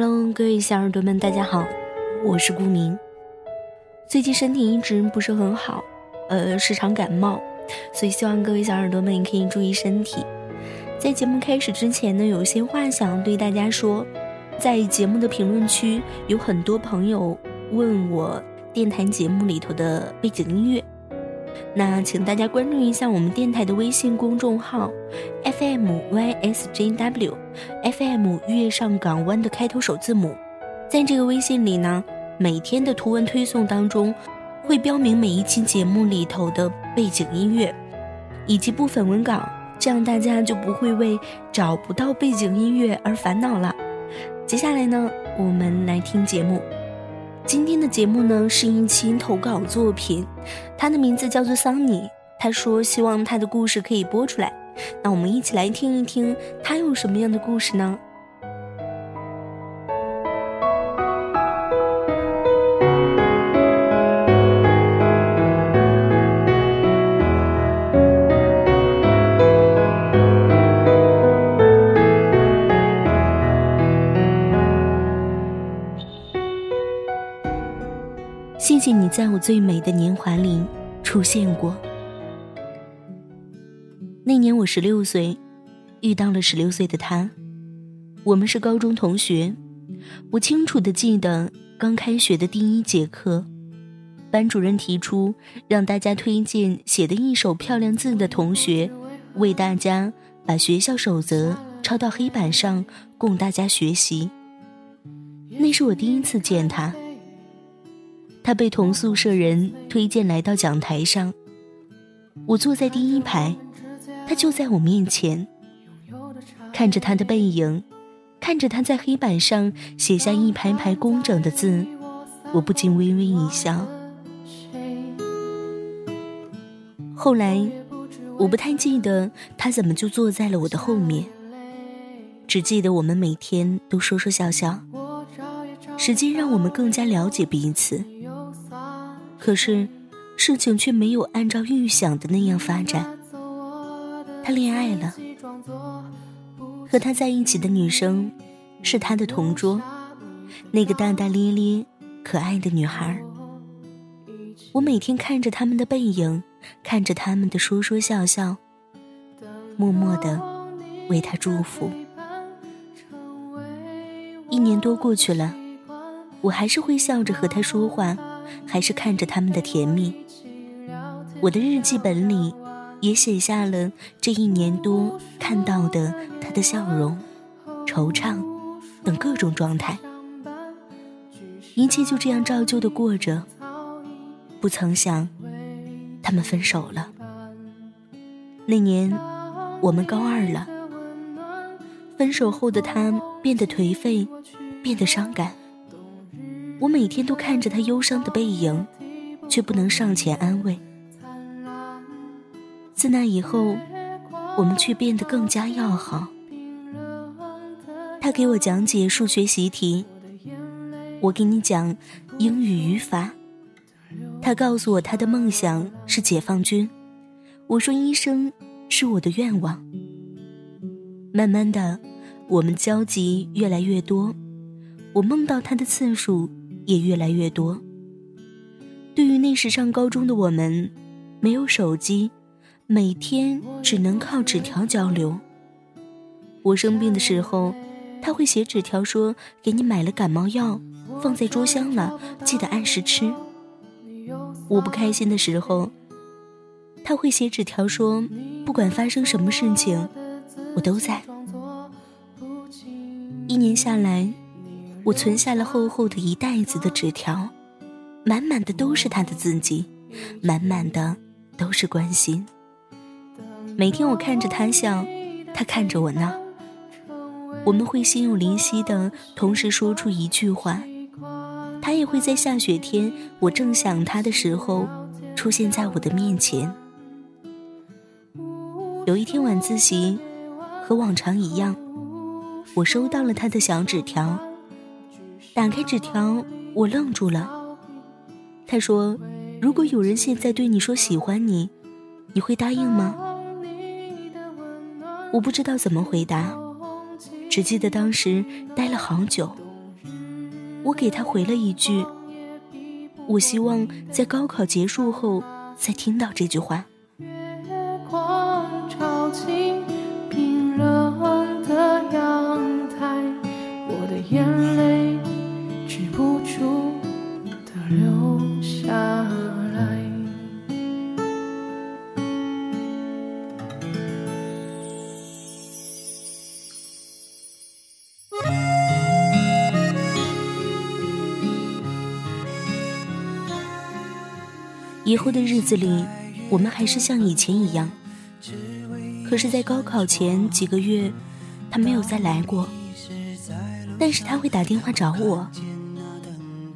Hello，各位小耳朵们，大家好，我是顾明。最近身体一直不是很好，呃，时常感冒，所以希望各位小耳朵们也可以注意身体。在节目开始之前呢，有一些话想对大家说。在节目的评论区，有很多朋友问我电台节目里头的背景音乐。那请大家关注一下我们电台的微信公众号，FMYSJW，FM 月上港湾的开头首字母，在这个微信里呢，每天的图文推送当中，会标明每一期节目里头的背景音乐，以及部分文稿，这样大家就不会为找不到背景音乐而烦恼了。接下来呢，我们来听节目。今天的节目呢是一期投稿作品，他的名字叫做桑尼。他说希望他的故事可以播出来，那我们一起来听一听他有什么样的故事呢？谢谢你在我最美的年华里出现过。那年我十六岁，遇到了十六岁的他，我们是高中同学。我清楚的记得刚开学的第一节课，班主任提出让大家推荐写的一手漂亮字的同学，为大家把学校守则抄到黑板上供大家学习。那是我第一次见他。他被同宿舍人推荐来到讲台上，我坐在第一排，他就在我面前。看着他的背影，看着他在黑板上写下一排排工整的字，我不禁微微一笑。后来，我不太记得他怎么就坐在了我的后面，只记得我们每天都说说笑笑。时间让我们更加了解彼此。可是，事情却没有按照预想的那样发展。他恋爱了，和他在一起的女生是他的同桌，那个大大咧咧、可爱的女孩。我每天看着他们的背影，看着他们的说说笑笑，默默的为他祝福。一年多过去了，我还是会笑着和他说话。还是看着他们的甜蜜，我的日记本里也写下了这一年多看到的他的笑容、惆怅等各种状态。一切就这样照旧的过着，不曾想他们分手了。那年我们高二了，分手后的他变得颓废，变得伤感。我每天都看着他忧伤的背影，却不能上前安慰。自那以后，我们却变得更加要好。他给我讲解数学习题，我给你讲英语语法。他告诉我他的梦想是解放军，我说医生是我的愿望。慢慢的，我们交集越来越多，我梦到他的次数。也越来越多。对于那时上高中的我们，没有手机，每天只能靠纸条交流。我生病的时候，他会写纸条说：“给你买了感冒药，放在桌箱了，记得按时吃。”我不开心的时候，他会写纸条说：“不管发生什么事情，我都在。”一年下来。我存下了厚厚的一袋子的纸条，满满的都是他的字迹，满满的都是关心。每天我看着他笑，他看着我闹，我们会心有灵犀的同时说出一句话。他也会在下雪天，我正想他的时候，出现在我的面前。有一天晚自习，和往常一样，我收到了他的小纸条。打开纸条，我愣住了。他说：“如果有人现在对你说喜欢你，你会答应吗？”我不知道怎么回答，只记得当时待了好久。我给他回了一句：“我希望在高考结束后再听到这句话。”以后的日子里，我们还是像以前一样。可是，在高考前几个月，他没有再来过。但是他会打电话找我，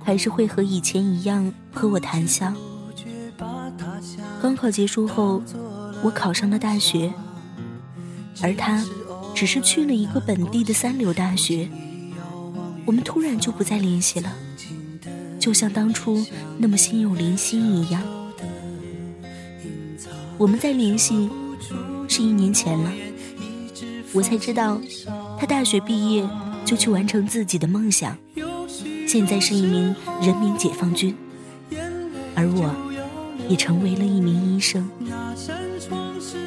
还是会和以前一样和我谈笑。高考结束后，我考上了大学，而他只是去了一个本地的三流大学。我们突然就不再联系了，就像当初那么心有灵犀一样。我们再联系，是一年前了。我才知道，他大学毕业就去完成自己的梦想，现在是一名人民解放军，而我，也成为了一名医生。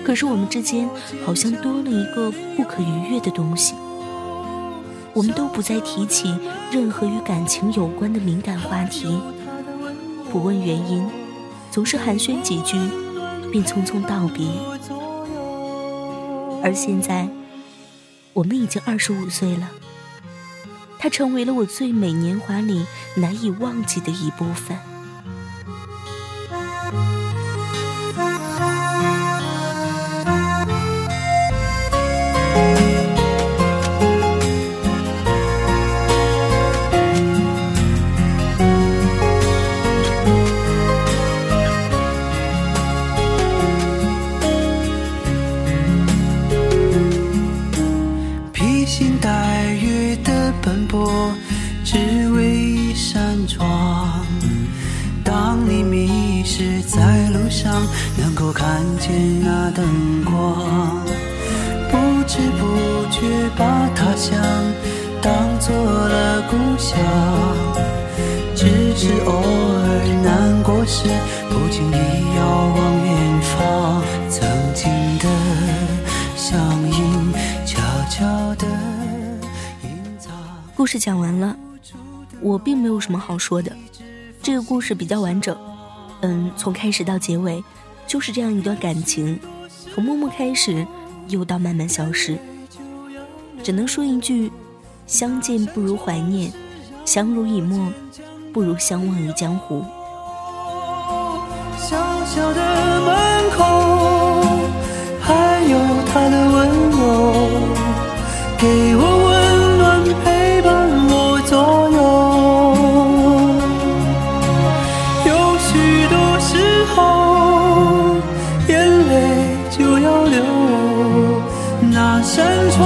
可是我们之间好像多了一个不可逾越的东西，我们都不再提起任何与感情有关的敏感话题，不问原因，总是寒暄几句。便匆匆道别，而现在，我们已经二十五岁了。他成为了我最美年华里难以忘记的一部分。不经意遥望远方，曾经的相映，悄悄的隐藏。故事讲完了，我并没有什么好说的。这个故事比较完整，嗯，从开始到结尾，就是这样一段感情，从默默开始，又到慢慢消失。只能说一句：相见不如怀念，相濡以沫不如相忘于江湖。小小的门口，还有他的温柔，给我温暖陪伴我左右。有许多时候，眼泪就要流，那扇窗。